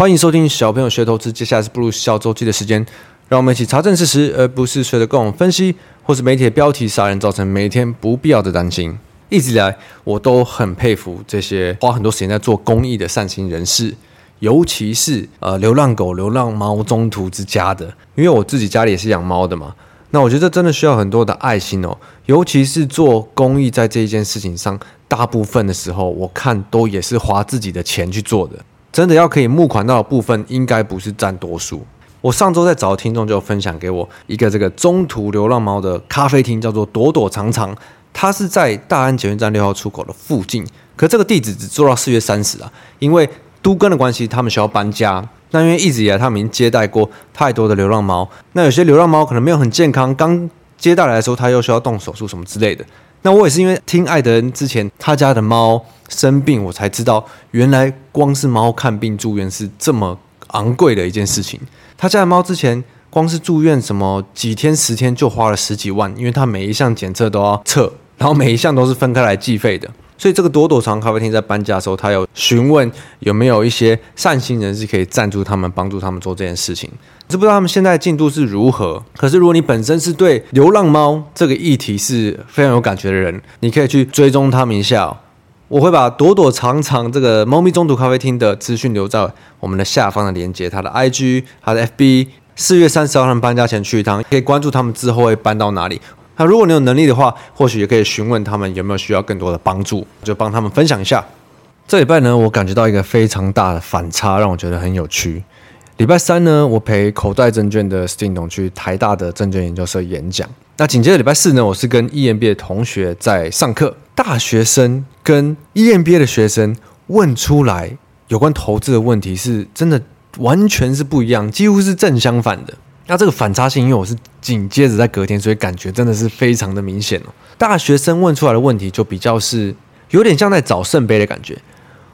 欢迎收听小朋友学投资，接下来是步入小周期的时间，让我们一起查证事实，而不是随着各种分析或是媒体的标题杀人，造成每天不必要的担心。一直以来，我都很佩服这些花很多时间在做公益的善心人士，尤其是呃流浪狗、流浪猫中途之家的，因为我自己家里也是养猫的嘛。那我觉得真的需要很多的爱心哦，尤其是做公益，在这一件事情上，大部分的时候，我看都也是花自己的钱去做的。真的要可以募款到的部分，应该不是占多数。我上周在找听众就分享给我一个这个中途流浪猫的咖啡厅，叫做躲躲藏藏，它是在大安捷运站六号出口的附近。可这个地址只做到四月三十啊，因为都更的关系，他们需要搬家。那因为一直以来他们已经接待过太多的流浪猫，那有些流浪猫可能没有很健康，刚接待来的时候它又需要动手术什么之类的。那我也是因为听爱德恩之前他家的猫生病，我才知道原来光是猫看病住院是这么昂贵的一件事情。他家的猫之前光是住院什么几天十天就花了十几万，因为他每一项检测都要测，然后每一项都是分开来计费的。所以这个躲躲藏咖啡厅在搬家的时候，他有询问有没有一些善心人士可以赞助他们，帮助他们做这件事情。知不知道他们现在进度是如何？可是如果你本身是对流浪猫这个议题是非常有感觉的人，你可以去追踪他们一下。我会把躲躲藏藏这个猫咪中途咖啡厅的资讯留在我们的下方的链接，他的 IG、他的 FB。四月三十号他们搬家前去一趟，可以关注他们之后会搬到哪里。那如果你有能力的话，或许也可以询问他们有没有需要更多的帮助，就帮他们分享一下。这礼拜呢，我感觉到一个非常大的反差，让我觉得很有趣。礼拜三呢，我陪口袋证券的 Sting 董去台大的证券研究社演讲。那紧接着礼拜四呢，我是跟 EMBA 的同学在上课。大学生跟 EMBA 的学生问出来有关投资的问题，是真的完全是不一样，几乎是正相反的。那这个反差性，因为我是紧接着在隔天，所以感觉真的是非常的明显哦。大学生问出来的问题，就比较是有点像在找圣杯的感觉。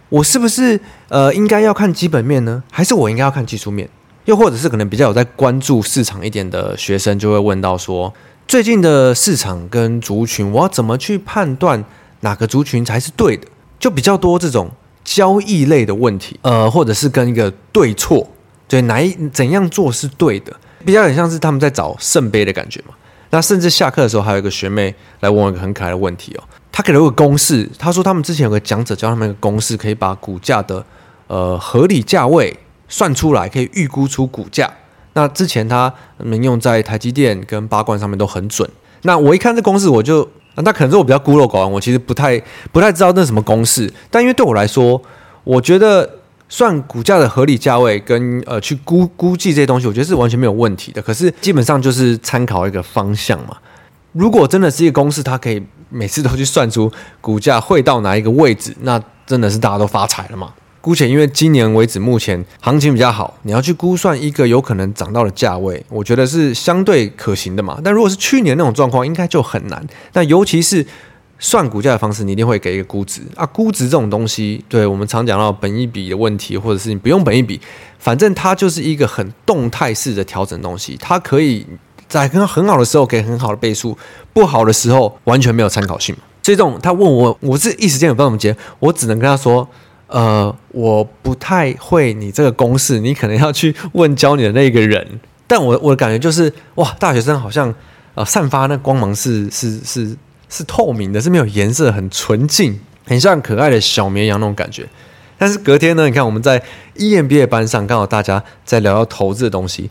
我是不是呃应该要看基本面呢？还是我应该要看技术面？又或者是可能比较有在关注市场一点的学生就会问到说，最近的市场跟族群，我要怎么去判断哪个族群才是对的？就比较多这种交易类的问题，呃，或者是跟一个对错，对哪一怎样做是对的，比较很像是他们在找圣杯的感觉嘛。那甚至下课的时候，还有一个学妹来问我一个很可爱的问题哦。她给了我个公式，她说他们之前有个讲者教他们一个公式，可以把股价的呃合理价位算出来，可以预估出股价。那之前他们用在台积电跟八冠上面都很准。那我一看这公式，我就那可能是我比较孤陋寡闻，我其实不太不太知道那什么公式。但因为对我来说，我觉得算股价的合理价位跟呃去估估计这些东西，我觉得是完全没有问题的。可是基本上就是参考一个方向嘛。如果真的是一个公式，它可以。每次都去算出股价会到哪一个位置，那真的是大家都发财了嘛？姑且因为今年为止目前行情比较好，你要去估算一个有可能涨到的价位，我觉得是相对可行的嘛。但如果是去年那种状况，应该就很难。那尤其是算股价的方式，你一定会给一个估值啊。估值这种东西，对我们常讲到本一比的问题，或者是你不用本一比，反正它就是一个很动态式的调整东西，它可以。在很很好的时候给很好的倍数，不好的时候完全没有参考性。所以这种他问我，我是一时间也不知道怎么接，我只能跟他说：呃，我不太会你这个公式，你可能要去问教你的那个人。但我我的感觉就是，哇，大学生好像呃散发那光芒是是是是透明的，是没有颜色，很纯净，很像可爱的小绵羊那种感觉。但是隔天呢，你看我们在 EMBA 班上，刚好大家在聊到投资的东西。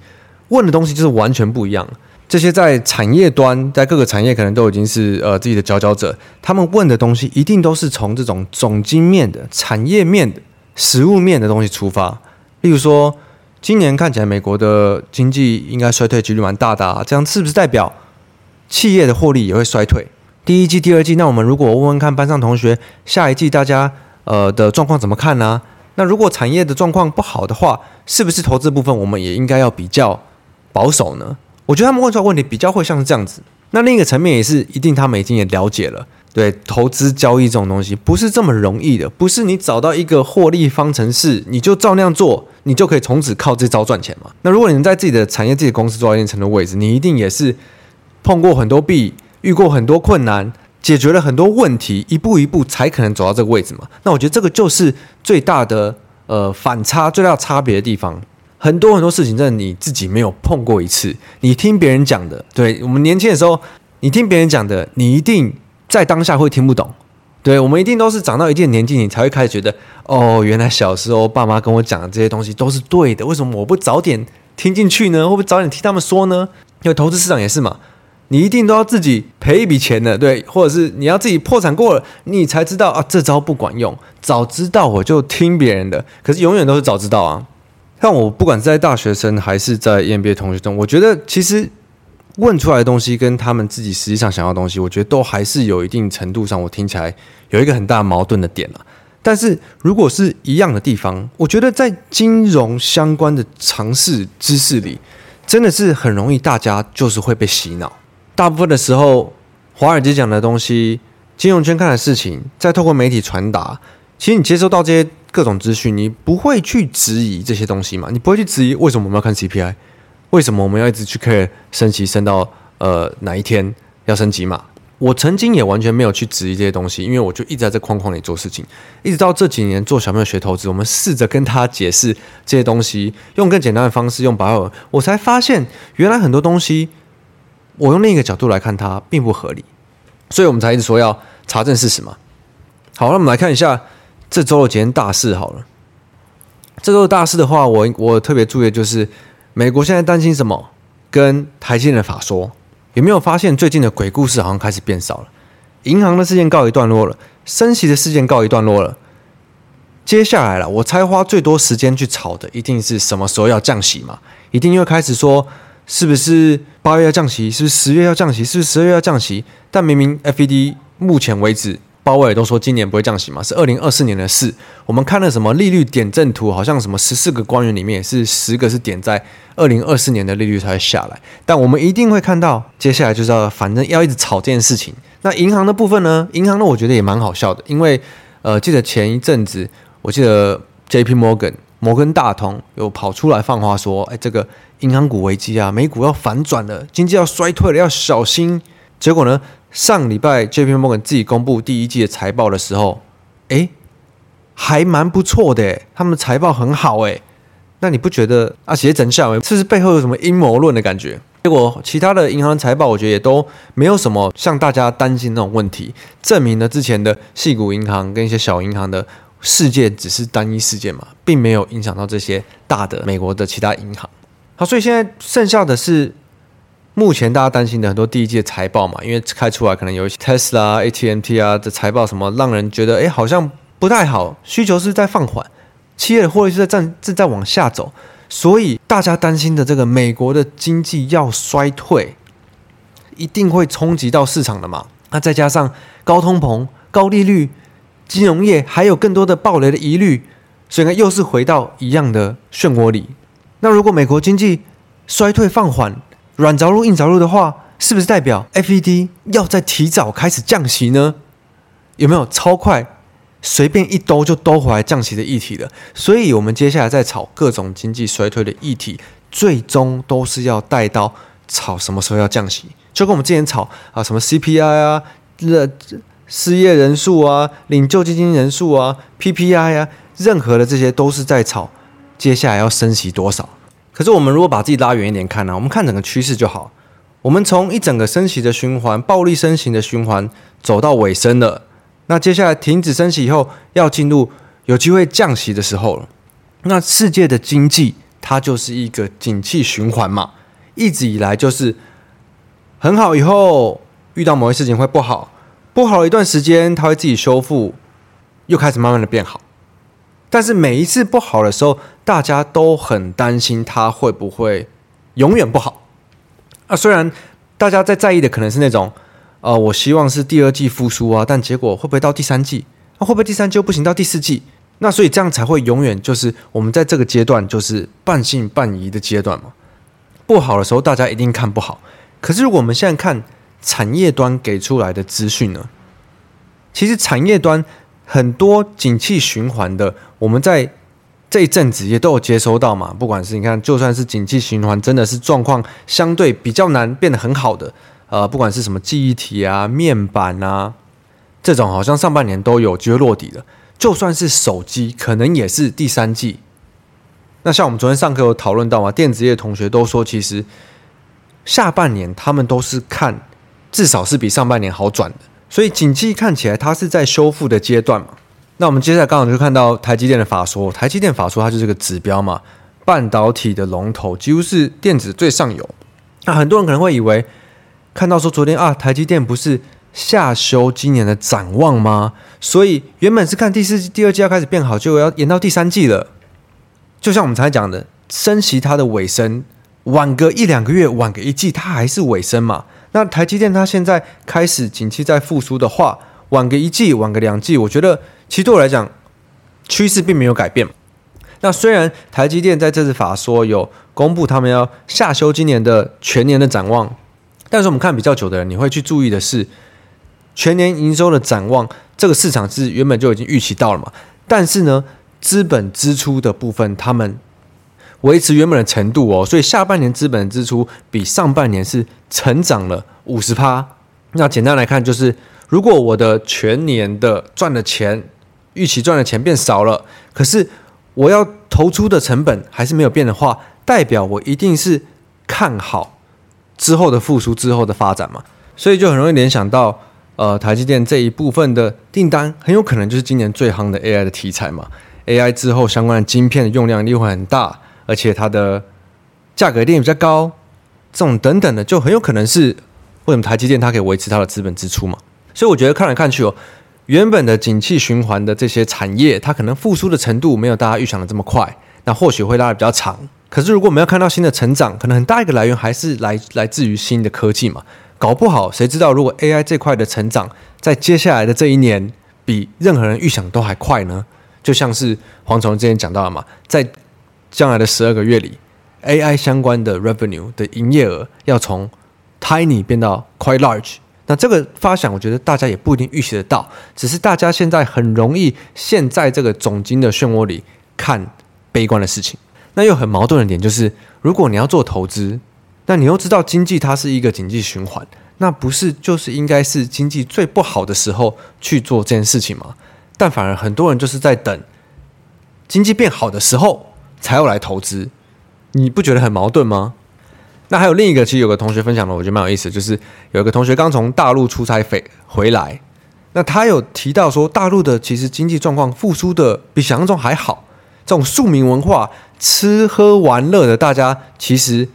问的东西就是完全不一样。这些在产业端，在各个产业可能都已经是呃自己的佼佼者，他们问的东西一定都是从这种总经面的、产业面的、实物面的东西出发。例如说，今年看起来美国的经济应该衰退几率蛮大的啊，这样是不是代表企业的获利也会衰退？第一季、第二季，那我们如果问问看班上同学，下一季大家呃的状况怎么看呢？那如果产业的状况不好的话，是不是投资部分我们也应该要比较？保守呢？我觉得他们问出来问题比较会像是这样子。那另一个层面也是一定，他们已经也了解了。对，投资交易这种东西不是这么容易的，不是你找到一个获利方程式，你就照那样做，你就可以从此靠这招赚钱嘛。那如果你能在自己的产业、自己的公司做到一定程度位置，你一定也是碰过很多壁，遇过很多困难，解决了很多问题，一步一步才可能走到这个位置嘛。那我觉得这个就是最大的呃反差、最大差别的地方。很多很多事情，真的你自己没有碰过一次，你听别人讲的。对，我们年轻的时候，你听别人讲的，你一定在当下会听不懂。对，我们一定都是长到一定年纪，你才会开始觉得，哦，原来小时候爸妈跟我讲的这些东西都是对的。为什么我不早点听进去呢？会不会早点听他们说呢？因为投资市场也是嘛，你一定都要自己赔一笔钱的，对，或者是你要自己破产过了，你才知道啊，这招不管用。早知道我就听别人的，可是永远都是早知道啊。像我不管是在大学生还是在 EMBA 同学中，我觉得其实问出来的东西跟他们自己实际上想要的东西，我觉得都还是有一定程度上，我听起来有一个很大矛盾的点了。但是如果是一样的地方，我觉得在金融相关的常识知识里，真的是很容易大家就是会被洗脑。大部分的时候，华尔街讲的东西，金融圈看的事情，再透过媒体传达，其实你接收到这些。各种资讯，你不会去质疑这些东西嘛？你不会去质疑为什么我们要看 CPI？为什么我们要一直去 care 升息升到呃哪一天要升级嘛？我曾经也完全没有去质疑这些东西，因为我就一直在这框框里做事情，一直到这几年做小朋友学投资，我们试着跟他解释这些东西，用更简单的方式，用白话，我才发现原来很多东西我用另一个角度来看它并不合理，所以我们才一直说要查证事实嘛。好，那我们来看一下。这周的几件大事好了，这周的大事的话，我我特别注意的就是，美国现在担心什么？跟台积电的法说，有没有发现最近的鬼故事好像开始变少了？银行的事件告一段落了，升息的事件告一段落了，接下来了，我猜花最多时间去炒的，一定是什么时候要降息嘛？一定又开始说，是不是八月要降息？是不是十月要降息？是不是十二月要降息？但明明 FED 目前为止。鲍威尔都说今年不会降息嘛，是二零二四年的事。我们看了什么利率点阵图，好像什么十四个官员里面是十个是点在二零二四年的利率才会下来。但我们一定会看到，接下来就是要反正要一直炒这件事情。那银行的部分呢？银行呢，我觉得也蛮好笑的，因为呃，记得前一阵子，我记得 J.P. Morgan 摩根大通有跑出来放话说，哎，这个银行股危机啊，美股要反转了，经济要衰退了，要小心。结果呢？上礼拜 JP Morgan 自己公布第一季的财报的时候，哎，还蛮不错的，他们的财报很好哎。那你不觉得啊？写整下，是不是背后有什么阴谋论的感觉？结果其他的银行财报，我觉得也都没有什么像大家担心那种问题，证明了之前的矽谷银行跟一些小银行的事件只是单一事件嘛，并没有影响到这些大的美国的其他银行。好，所以现在剩下的是。目前大家担心的很多第一季的财报嘛，因为开出来可能有一些 Tesla、AT&T 啊的财报，什么让人觉得哎好像不太好，需求是在放缓，企业的获利是在正正在往下走，所以大家担心的这个美国的经济要衰退，一定会冲击到市场的嘛。那再加上高通膨、高利率、金融业还有更多的暴雷的疑虑，所以呢又是回到一样的漩涡里。那如果美国经济衰退放缓，软着陆硬着陆的话，是不是代表 FED 要再提早开始降息呢？有没有超快，随便一兜就兜回来降息的议题了？所以，我们接下来在炒各种经济衰退的议题，最终都是要带到炒什么时候要降息。就跟我们之前炒啊，什么 CPI 啊、热失业人数啊、领救济金人数啊、PPI 啊，任何的这些都是在炒接下来要升息多少。可是我们如果把自己拉远一点看呢、我们看整个趋势就好。我们从一整个升息的循环、暴力升息的循环走到尾声了。那接下来停止升息以后，要进入有机会降息的时候了。那世界的经济它就是一个景气循环嘛，一直以来就是很好，以后遇到某些事情会不好，不好了一段时间，它会自己修复，又开始慢慢的变好。但是每一次不好的时候，大家都很担心它会不会永远不好啊。虽然大家在在意的可能是那种，呃，我希望是第二季复苏啊，但结果会不会到第三季？那、会不会第三季又不行到第四季？那所以这样才会永远就是我们在这个阶段就是半信半疑的阶段嘛。不好的时候大家一定看不好，可是如果我们现在看产业端给出来的资讯呢，其实产业端。很多景气循环的，我们在这一阵子也都有接收到嘛。不管是你看，就算是景气循环，真的是状况相对比较难变得很好的，呃，不管是什么记忆体啊、面板啊这种，好像上半年都有机会落底的。就算是手机，可能也是第三季。那像我们昨天上课有讨论到嘛，电子业同学都说，其实下半年他们都是看至少是比上半年好转的，所以景气看起来它是在修复的阶段嘛。那我们接下来刚好就看到台积电的法说，台积电法说它就是个指标嘛，半导体的龙头几乎是电子最上游。那很多人可能会以为，看到说昨天啊，台积电不是下修今年的展望吗？所以原本是看第四季、第二季要开始变好，就要延到第三季了。就像我们才讲的，升息它的尾声晚个一两个月，晚个一季，它还是尾声嘛。那台积电它现在开始景气在复苏的话，晚个一季，晚个两季，我觉得。其实对我来讲，趋势并没有改变。那虽然台积电在这次法说有公布他们要下修今年的全年的展望，但是我们看比较久的人，你会去注意的是全年营收的展望，这个市场是原本就已经预期到了嘛。但是呢，资本支出的部分他们维持原本的程度哦，所以下半年资本支出比上半年是成长了五十趴。那简单来看，就是如果我的全年的赚的钱，预期赚的钱变少了，可是我要投出的成本还是没有变的话，代表我一定是看好之后的复苏、之后的发展嘛，所以就很容易联想到，呃，台积电这一部分的订单很有可能就是今年最夯的 AI 的题材嘛，AI 之后相关的晶片的用量一定会很大，而且它的价格一定比较高，这种等等的就很有可能是为什么台积电它可以维持它的资本支出嘛，所以我觉得看来看去哦。原本的景气循环的这些产业，它可能复苏的程度没有大家预想的这么快，那或许会拉得比较长。可是如果我们要看到新的成长，可能很大一个来源还是来来自于新的科技嘛。搞不好谁知道，如果 AI 这块的成长在接下来的这一年比任何人预想都还快呢？就像是黄崇之前讲到的嘛，在将来的十二个月里，AI 相关的 revenue 的营业额要从 tiny 变到 quite large。那这个发想，我觉得大家也不一定预期得到，只是大家现在很容易陷在这个总经的漩涡里看悲观的事情。那又很矛盾的点就是，如果你要做投资，那你又知道经济它是一个经济循环，那不是就是应该是经济最不好的时候去做这件事情吗？但反而很多人就是在等经济变好的时候才要来投资，你不觉得很矛盾吗？那还有另一个，其实有个同学分享的，我觉得蛮有意思，就是有一个同学刚从大陆出差回回来，那他有提到说，大陆的其实经济状况复苏的比想象中还好，这种庶民文化、吃喝玩乐的，大家其实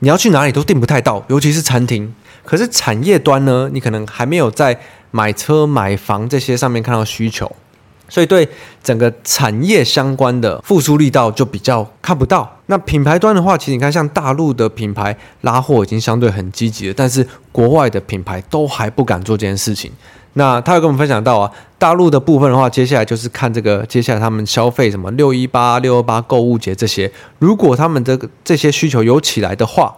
你要去哪里都订不太到，尤其是餐厅。可是产业端呢，你可能还没有在买车、买房这些上面看到需求。所以对整个产业相关的复苏力道就比较看不到。那品牌端的话，其实你看，像大陆的品牌拉货已经相对很积极了，但是国外的品牌都还不敢做这件事情。那他有跟我们分享到啊，大陆的部分的话，接下来就是看这个接下来他们消费什么六一八、六二八购物节这些，如果他们的这些需求有起来的话，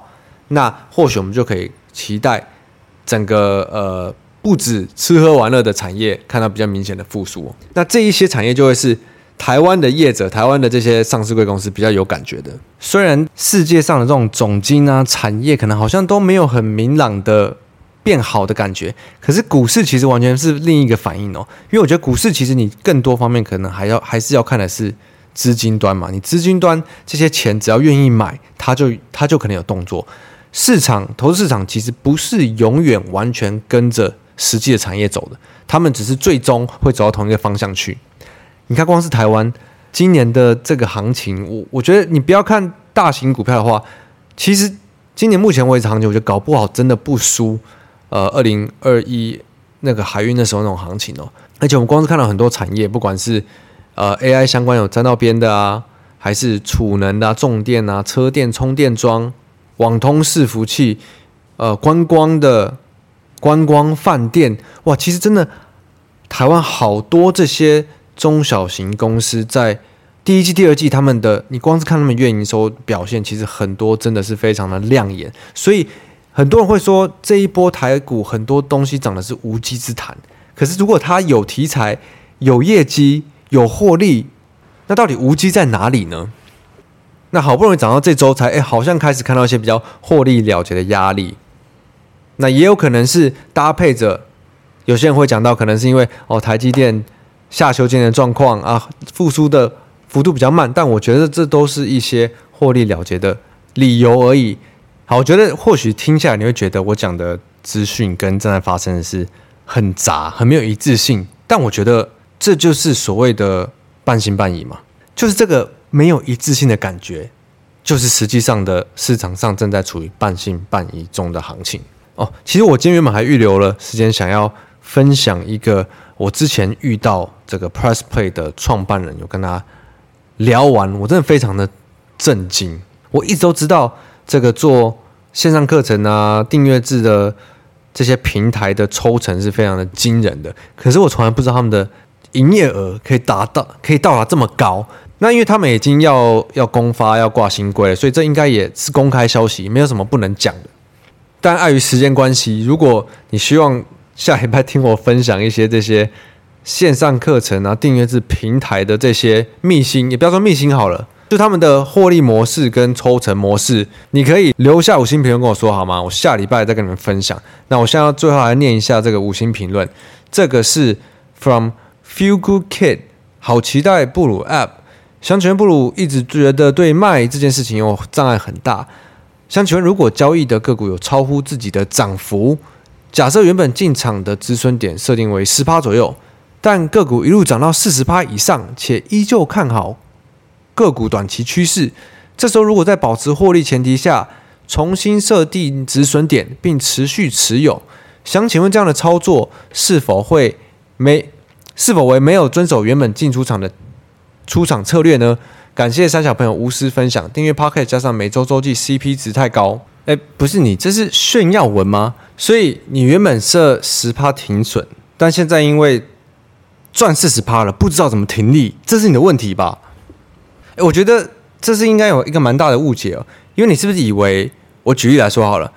那或许我们就可以期待整个呃。不止吃喝玩乐的产业看到比较明显的复苏，那这一些产业就会是台湾的业者、台湾的这些上市贵公司比较有感觉的。虽然世界上的这种总经啊产业可能好像都没有很明朗的变好的感觉，可是股市其实完全是另一个反应哦。因为我觉得股市其实你更多方面可能还要还是要看的是资金端嘛，你资金端这些钱只要愿意买，它就它就可能有动作。市场投资市场其实不是永远完全跟着。实际的产业走的，他们只是最终会走到同一个方向去。你看，光是台湾今年的这个行情，我我觉得你不要看大型股票的话，其实今年目前为止行情，我觉得搞不好真的不输呃二零二一那个海运的时候那种行情哦。而且我们光是看到很多产业，不管是呃 AI 相关有沾到边的啊，还是储能的、啊、重电啊、车电充电桩、网通伺服器、呃观光的。观光饭店哇，其实真的，台湾好多这些中小型公司在第一季、第二季，他们的你光是看他们月营收表现，其实很多真的是非常的亮眼。所以很多人会说，这一波台股很多东西涨的是无稽之谈。可是如果它有题材、有业绩、有获利，那到底无稽在哪里呢？那好不容易涨到这周才，哎，好像开始看到一些比较获利了结的压力。那也有可能是搭配着，有些人会讲到，可能是因为哦，台积电下修今年的状况啊，复苏的幅度比较慢，但我觉得这都是一些获利了结的理由而已。好，我觉得或许听下来你会觉得我讲的资讯跟正在发生的事很杂，很没有一致性，但我觉得这就是所谓的半信半疑嘛，就是这个没有一致性的感觉，就是实际上的市场上正在处于半信半疑中的行情哦。其实我今天原本还预留了时间想要分享一个。我之前遇到这个 PressPlay 的创办人，有跟他聊完，我真的非常的震惊。我一直都知道这个做线上课程啊、订阅制的这些平台的抽成是非常的惊人的，可是我从来不知道他们的营业额可以达到可以到达这么高。那因为他们已经要要公发要挂新规了，所以这应该也是公开消息，没有什么不能讲的。但碍于时间关系，如果你希望下礼拜听我分享一些这些线上课程啊、订阅制平台的这些秘辛，也不要说秘辛好了，就他们的获利模式跟抽成模式，你可以留下五星评论跟我说好吗？我下礼拜再跟你们分享。那我现在要最后来念一下这个五星评论，这个是 from Feel Good Kid，好期待布鲁 App。想全布鲁一直觉得对卖这件事情有障碍很大，想请问如果交易的个股有超乎自己的涨幅？假设原本进场的止损点设定为十趴左右，但个股一路涨到四十趴以上，且依旧看好个股短期趋势，这时候如果在保持获利前提下重新设定止损点并持续持有，想请问这样的操作是否会没是否为没有遵守原本进出场的出场策略呢？感谢三小朋友无私分享，订阅 Podcast 加上每周周记 CP 值太高。哎，不是你，这是炫耀文吗？所以你原本设十趴停损，但现在因为赚四十趴了，不知道怎么停利，这是你的问题吧？哎，我觉得这是应该有一个蛮大的误解哦，因为你是不是以为我举例来说好了，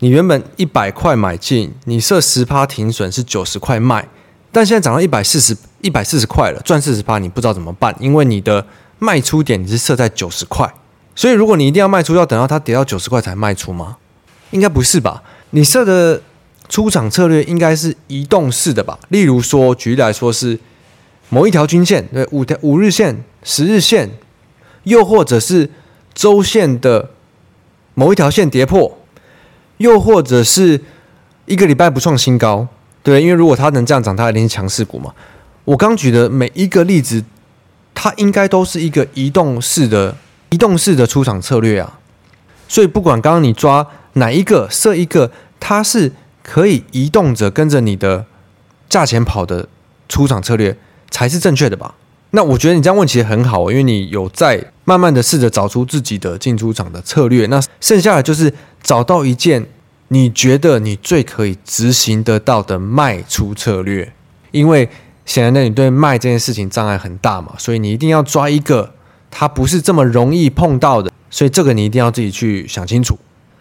你原本一百块买进，你设十趴停损是九十块卖，但现在涨到一百四十一百四十块了，赚四十趴，你不知道怎么办，因为你的卖出点你是设在九十块。所以，如果你一定要卖出，要等到它跌到九十块才卖出吗？应该不是吧？你设的出场策略应该是移动式的吧？例如说，举例来说是某一条均线，对，五条五日线、十日线，又或者是周线的某一条线跌破，又或者是一个礼拜不创新高，对，因为如果它能这样涨，它一定是强势股嘛。我刚举的每一个例子，它应该都是一个移动式的。移动式的出场策略啊，所以不管刚刚你抓哪一个设一个，它是可以移动着跟着你的价钱跑的出场策略才是正确的吧？那我觉得你这样问其实很好，因为你有在慢慢的试着找出自己的进出场的策略。那剩下的就是找到一件你觉得你最可以执行得到的卖出策略，因为显然的你对卖这件事情障碍很大嘛，所以你一定要抓一个。它不是这么容易碰到的，所以这个你一定要自己去想清楚。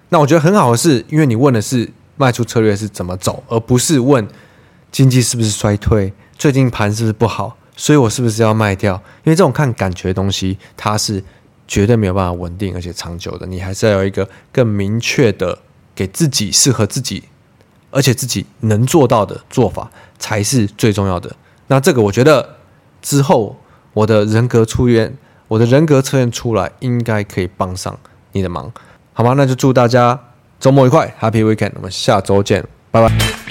那我觉得很好的是，因为你问的是卖出策略是怎么走，而不是问经济是不是衰退，最近盘是不是不好，所以我是不是要卖掉？因为这种看感觉的东西，它是绝对没有办法稳定而且长久的。你还是要有一个更明确的给自己适合自己，而且自己能做到的做法才是最重要的。那这个我觉得之后我的人格出院。我的人格测验出来，应该可以帮上你的忙，好吗？那就祝大家周末愉快，Happy Weekend！我们下周见，拜拜。